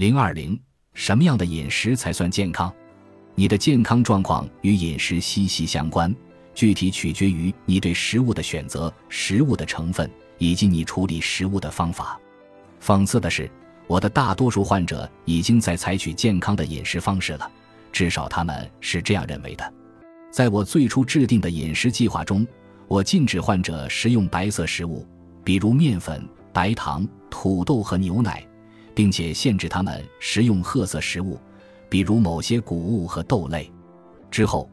零二零，什么样的饮食才算健康？你的健康状况与饮食息息相关，具体取决于你对食物的选择、食物的成分以及你处理食物的方法。讽刺的是，我的大多数患者已经在采取健康的饮食方式了，至少他们是这样认为的。在我最初制定的饮食计划中，我禁止患者食用白色食物，比如面粉、白糖、土豆和牛奶。并且限制他们食用褐色食物，比如某些谷物和豆类。之后，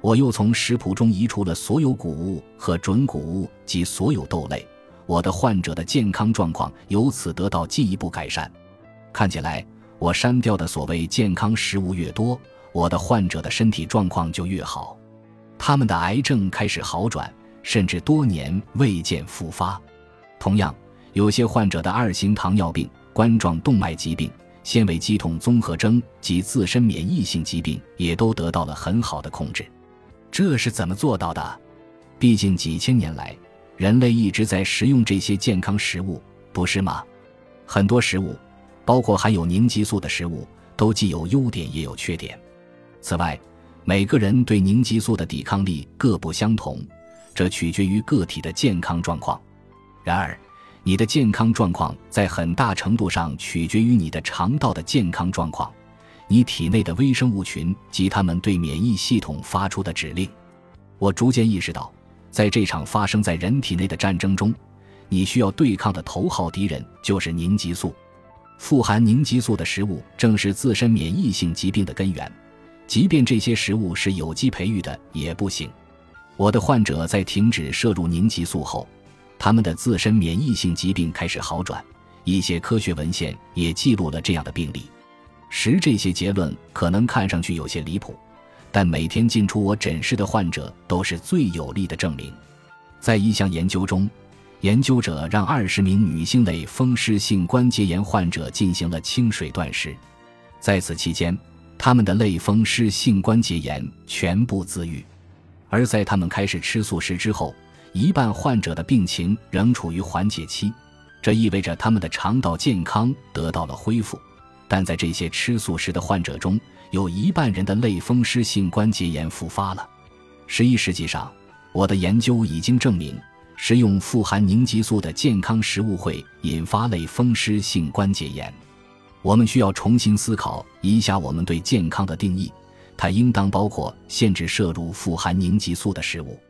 我又从食谱中移除了所有谷物和准谷物及所有豆类。我的患者的健康状况由此得到进一步改善。看起来，我删掉的所谓健康食物越多，我的患者的身体状况就越好，他们的癌症开始好转，甚至多年未见复发。同样，有些患者的二型糖尿病。冠状动脉疾病、纤维肌痛综合征及自身免疫性疾病也都得到了很好的控制，这是怎么做到的？毕竟几千年来，人类一直在食用这些健康食物，不是吗？很多食物，包括含有凝激素的食物，都既有优点也有缺点。此外，每个人对凝激素的抵抗力各不相同，这取决于个体的健康状况。然而，你的健康状况在很大程度上取决于你的肠道的健康状况，你体内的微生物群及它们对免疫系统发出的指令。我逐渐意识到，在这场发生在人体内的战争中，你需要对抗的头号敌人就是凝激素。富含凝激素的食物正是自身免疫性疾病的根源，即便这些食物是有机培育的也不行。我的患者在停止摄入凝激素后。他们的自身免疫性疾病开始好转，一些科学文献也记录了这样的病例。十这些结论可能看上去有些离谱，但每天进出我诊室的患者都是最有力的证明。在一项研究中，研究者让二十名女性类风湿性关节炎患者进行了清水断食，在此期间，他们的类风湿性关节炎全部自愈，而在他们开始吃素食之后。一半患者的病情仍处于缓解期，这意味着他们的肠道健康得到了恢复。但在这些吃素食的患者中，有一半人的类风湿性关节炎复发了。十一世纪上，我的研究已经证明，食用富含凝激素的健康食物会引发类风湿性关节炎。我们需要重新思考一下我们对健康的定义，它应当包括限制摄入富含凝激素的食物。